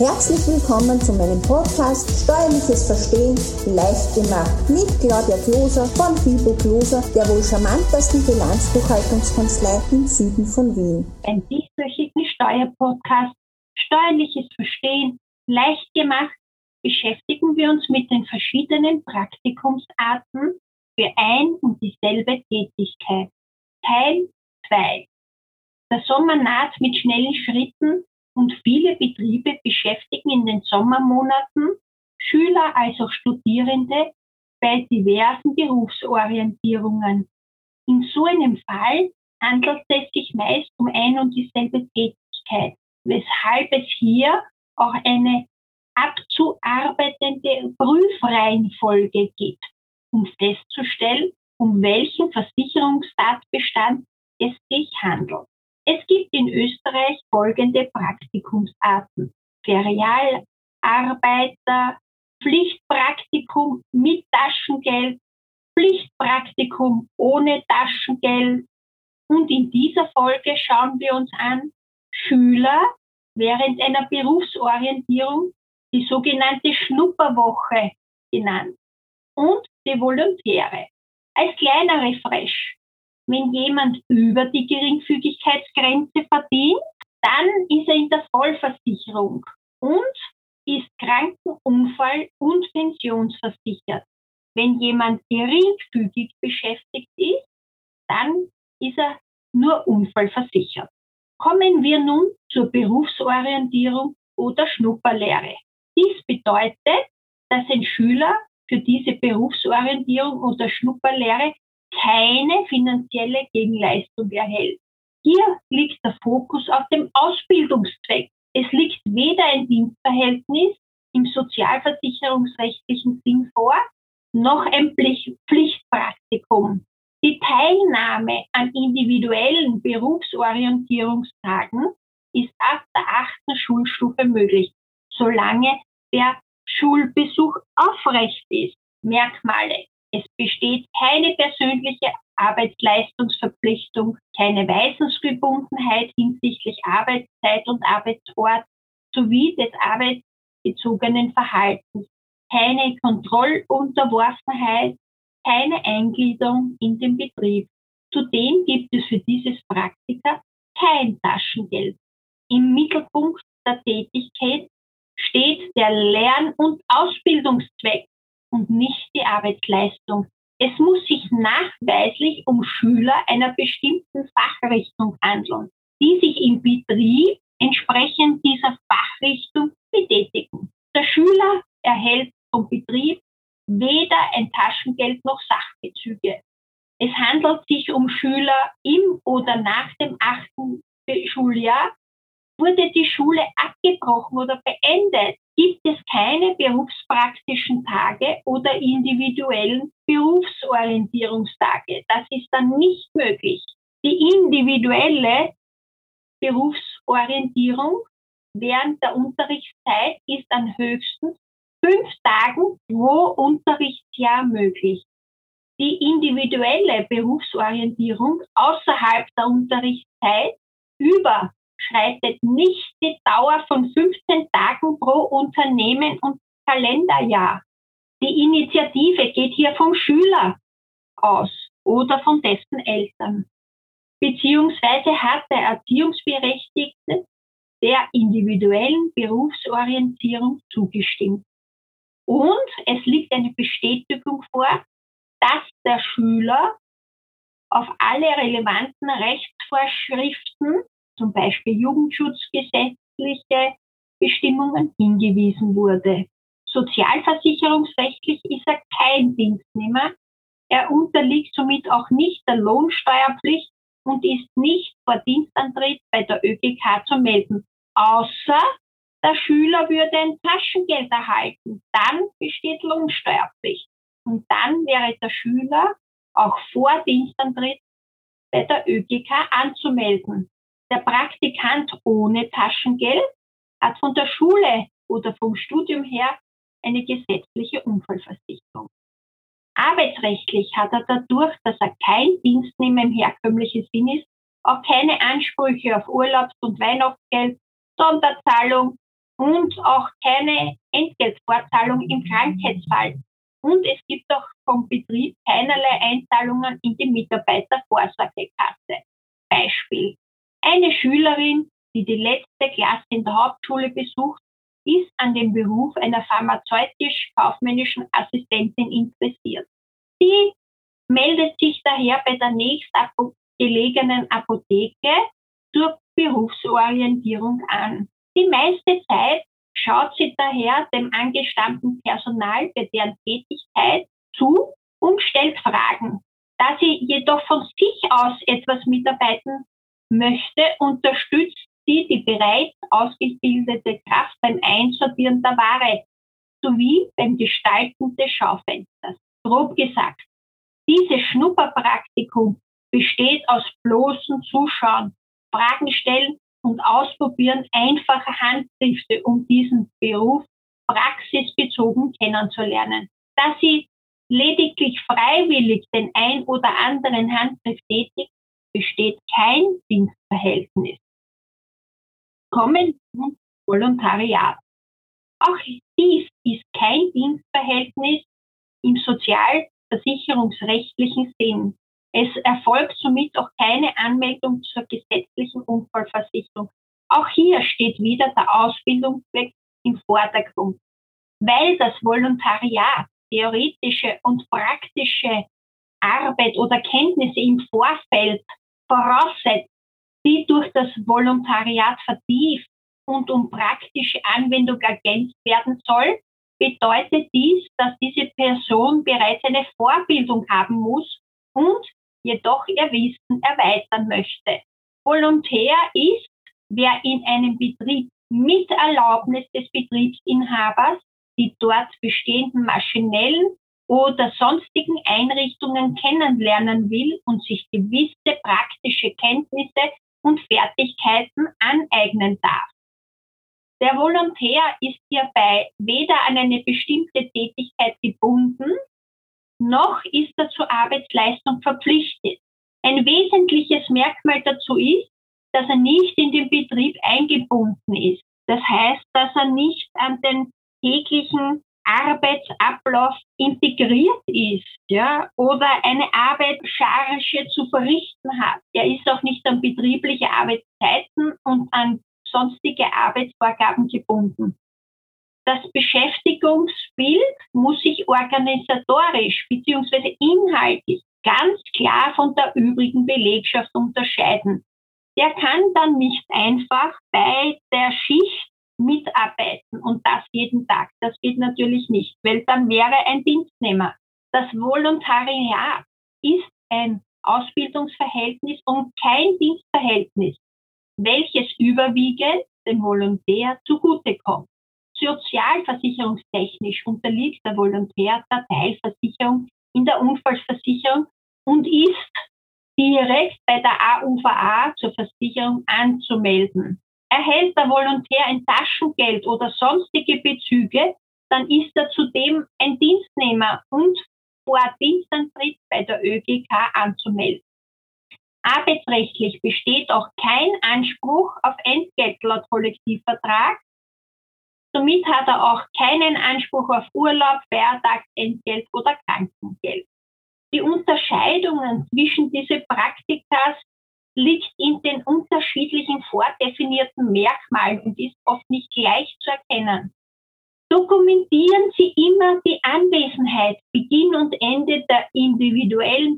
Herzlich willkommen zu meinem Podcast Steuerliches Verstehen leicht gemacht mit Claudia Kloser von Fibo Kloser, der wohl charmantesten Bilanzbuchhaltungskanzlei im Süden von Wien. Beim dieswöchigen Steuerpodcast Steuerliches Verstehen leicht gemacht beschäftigen wir uns mit den verschiedenen Praktikumsarten für ein und dieselbe Tätigkeit. Teil 2. Der Sommer naht mit schnellen Schritten und viele Betriebe beschäftigen in den Sommermonaten Schüler als auch Studierende bei diversen Berufsorientierungen. In so einem Fall handelt es sich meist um ein und dieselbe Tätigkeit, weshalb es hier auch eine abzuarbeitende Prüfreihenfolge gibt, um festzustellen, um welchen Versicherungstatbestand es sich handelt. Es gibt in Österreich folgende Praktikumsarten. Ferialarbeiter, Pflichtpraktikum mit Taschengeld, Pflichtpraktikum ohne Taschengeld. Und in dieser Folge schauen wir uns an Schüler während einer Berufsorientierung, die sogenannte Schnupperwoche genannt, und die Volontäre. Als kleiner Refresh wenn jemand über die Geringfügigkeitsgrenze verdient, dann ist er in der Vollversicherung und ist Krankenunfall- und Pensionsversichert. Wenn jemand geringfügig beschäftigt ist, dann ist er nur unfallversichert. Kommen wir nun zur Berufsorientierung oder Schnupperlehre. Dies bedeutet, dass ein Schüler für diese Berufsorientierung oder Schnupperlehre keine finanzielle Gegenleistung erhält. Hier liegt der Fokus auf dem Ausbildungszweck. Es liegt weder ein Dienstverhältnis im sozialversicherungsrechtlichen Sinn vor, noch ein Pflichtpraktikum. Die Teilnahme an individuellen Berufsorientierungstagen ist ab der achten Schulstufe möglich, solange der Schulbesuch aufrecht ist. Merkmale es besteht keine persönliche Arbeitsleistungsverpflichtung, keine Weisungsgebundenheit hinsichtlich Arbeitszeit und Arbeitsort sowie des arbeitsbezogenen Verhaltens, keine Kontrollunterworfenheit, keine Eingliederung in den Betrieb. Zudem gibt es für dieses Praktika kein Taschengeld. Im Mittelpunkt der Tätigkeit steht der Lern- und Ausbildungszweck und nicht die Arbeitsleistung. Es muss sich nachweislich um Schüler einer bestimmten Fachrichtung handeln, die sich im Betrieb entsprechend dieser Fachrichtung betätigen. Der Schüler erhält vom Betrieb weder ein Taschengeld noch Sachbezüge. Es handelt sich um Schüler im oder nach dem achten Schuljahr. Wurde die Schule abgebrochen oder beendet, gibt es keine berufspraktischen Tage oder individuellen Berufsorientierungstage. Das ist dann nicht möglich. Die individuelle Berufsorientierung während der Unterrichtszeit ist an höchstens fünf Tagen pro Unterrichtsjahr möglich. Die individuelle Berufsorientierung außerhalb der Unterrichtszeit über überschreitet nicht die Dauer von 15 Tagen pro Unternehmen und Kalenderjahr. Die Initiative geht hier vom Schüler aus oder von dessen Eltern. Beziehungsweise hat der Erziehungsberechtigte der individuellen Berufsorientierung zugestimmt. Und es liegt eine Bestätigung vor, dass der Schüler auf alle relevanten Rechtsvorschriften zum Beispiel jugendschutzgesetzliche Bestimmungen hingewiesen wurde. Sozialversicherungsrechtlich ist er kein Dienstnehmer. Er unterliegt somit auch nicht der Lohnsteuerpflicht und ist nicht vor Dienstantritt bei der ÖGK zu melden, außer der Schüler würde ein Taschengeld erhalten. Dann besteht Lohnsteuerpflicht. Und dann wäre der Schüler auch vor Dienstantritt bei der ÖGK anzumelden. Der Praktikant ohne Taschengeld hat von der Schule oder vom Studium her eine gesetzliche Unfallversicherung. Arbeitsrechtlich hat er dadurch, dass er kein Dienstnehmer im herkömmlichen Sinn ist, auch keine Ansprüche auf Urlaubs- und Weihnachtsgeld, Sonderzahlung und auch keine Entgeltvorzahlung im Krankheitsfall. Und es gibt auch vom Betrieb keinerlei Einzahlungen in die Mitarbeitervorsorgekasse. Beispiel. Eine Schülerin, die die letzte Klasse in der Hauptschule besucht, ist an dem Beruf einer pharmazeutisch-kaufmännischen Assistentin interessiert. Sie meldet sich daher bei der nächstgelegenen Apotheke zur Berufsorientierung an. Die meiste Zeit schaut sie daher dem angestammten Personal bei deren Tätigkeit zu und stellt Fragen. Da sie jedoch von sich aus etwas mitarbeiten möchte, unterstützt sie die bereits ausgebildete Kraft beim Einsortieren der Ware sowie beim Gestalten des Schaufensters. Grob gesagt, dieses Schnupperpraktikum besteht aus bloßen Zuschauen, Fragen stellen und ausprobieren einfache Handgriffe, um diesen Beruf praxisbezogen kennenzulernen. Da sie lediglich freiwillig den ein oder anderen Handgriff tätigt, besteht kein Dienstverhältnis. Kommen zum Volontariat. Auch dies ist kein Dienstverhältnis im sozialversicherungsrechtlichen Sinn. Es erfolgt somit auch keine Anmeldung zur gesetzlichen Unfallversicherung. Auch hier steht wieder der Ausbildungszweck im Vordergrund. Weil das Volontariat theoretische und praktische Arbeit oder Kenntnisse im Vorfeld voraussetzt, die durch das Volontariat vertieft und um praktische Anwendung ergänzt werden soll, bedeutet dies, dass diese Person bereits eine Vorbildung haben muss und jedoch ihr Wissen erweitern möchte. Volontär ist, wer in einem Betrieb mit Erlaubnis des Betriebsinhabers die dort bestehenden maschinellen oder sonstigen Einrichtungen kennenlernen will und sich gewisse praktische Kenntnisse und Fertigkeiten aneignen darf. Der Volontär ist hierbei weder an eine bestimmte Tätigkeit gebunden, noch ist er zur Arbeitsleistung verpflichtet. Ein wesentliches Merkmal dazu ist, dass er nicht in den Betrieb eingebunden ist. Das heißt, dass er nicht an den täglichen Arbeitsablauf integriert ist, ja, oder eine Arbeitscharge zu verrichten hat. Er ist auch nicht an betriebliche Arbeitszeiten und an sonstige Arbeitsvorgaben gebunden. Das Beschäftigungsbild muss sich organisatorisch bzw. inhaltlich ganz klar von der übrigen Belegschaft unterscheiden. Der kann dann nicht einfach bei der Schicht mitarbeiten und das jeden Tag. Das geht natürlich nicht, weil dann wäre ein Dienstnehmer. Das Volontariat ist ein Ausbildungsverhältnis und kein Dienstverhältnis, welches überwiegend dem Volontär zugutekommt. Sozialversicherungstechnisch unterliegt der Volontär der Teilversicherung in der Unfallversicherung und ist direkt bei der AUVA zur Versicherung anzumelden. Erhält der Volontär ein Taschengeld oder sonstige Bezüge, dann ist er zudem ein Dienstnehmer und vor Dienstantritt bei der ÖGK anzumelden. Arbeitsrechtlich besteht auch kein Anspruch auf Entgelt laut Kollektivvertrag. Somit hat er auch keinen Anspruch auf Urlaub, Feiertagsentgelt oder Krankengeld. Die Unterscheidungen zwischen diese Praktikas liegt in den unterschiedlichen vordefinierten Merkmalen und ist oft nicht leicht zu erkennen. Dokumentieren Sie immer die Anwesenheit, Beginn und Ende der individuellen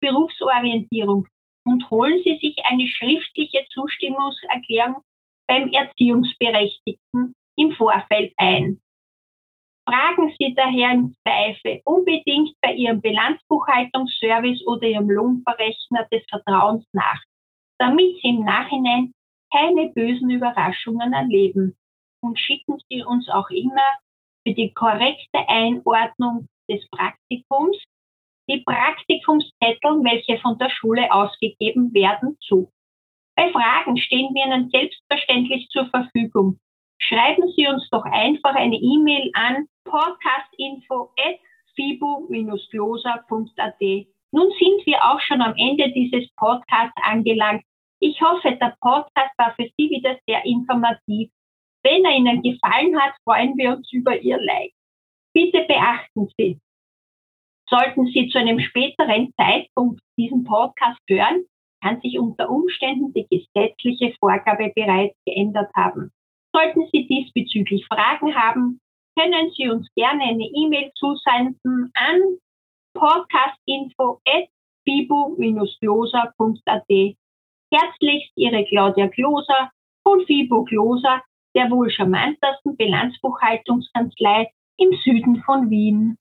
Berufsorientierung und holen Sie sich eine schriftliche Zustimmungserklärung beim Erziehungsberechtigten im Vorfeld ein. Fragen Sie daher im Zweifel unbedingt bei Ihrem Bilanzbuchhaltungsservice oder Ihrem Lohnverrechner des Vertrauens nach, damit Sie im Nachhinein keine bösen Überraschungen erleben. Und schicken Sie uns auch immer für die korrekte Einordnung des Praktikums die Praktikumszettel, welche von der Schule ausgegeben werden, zu. Bei Fragen stehen wir Ihnen selbstverständlich zur Verfügung. Schreiben Sie uns doch einfach eine E-Mail an podcastinfo.fibu-glosa.at. Nun sind wir auch schon am Ende dieses Podcasts angelangt. Ich hoffe, der Podcast war für Sie wieder sehr informativ. Wenn er Ihnen gefallen hat, freuen wir uns über Ihr Like. Bitte beachten Sie, sollten Sie zu einem späteren Zeitpunkt diesen Podcast hören, kann sich unter Umständen die gesetzliche Vorgabe bereits geändert haben. Sollten Sie diesbezüglich Fragen haben, können Sie uns gerne eine E-Mail zusenden an podcastinfo.fibo-gloser.at. Herzlichst Ihre Claudia Gloser von Fibo Gloser, der wohl charmantesten Bilanzbuchhaltungskanzlei im Süden von Wien.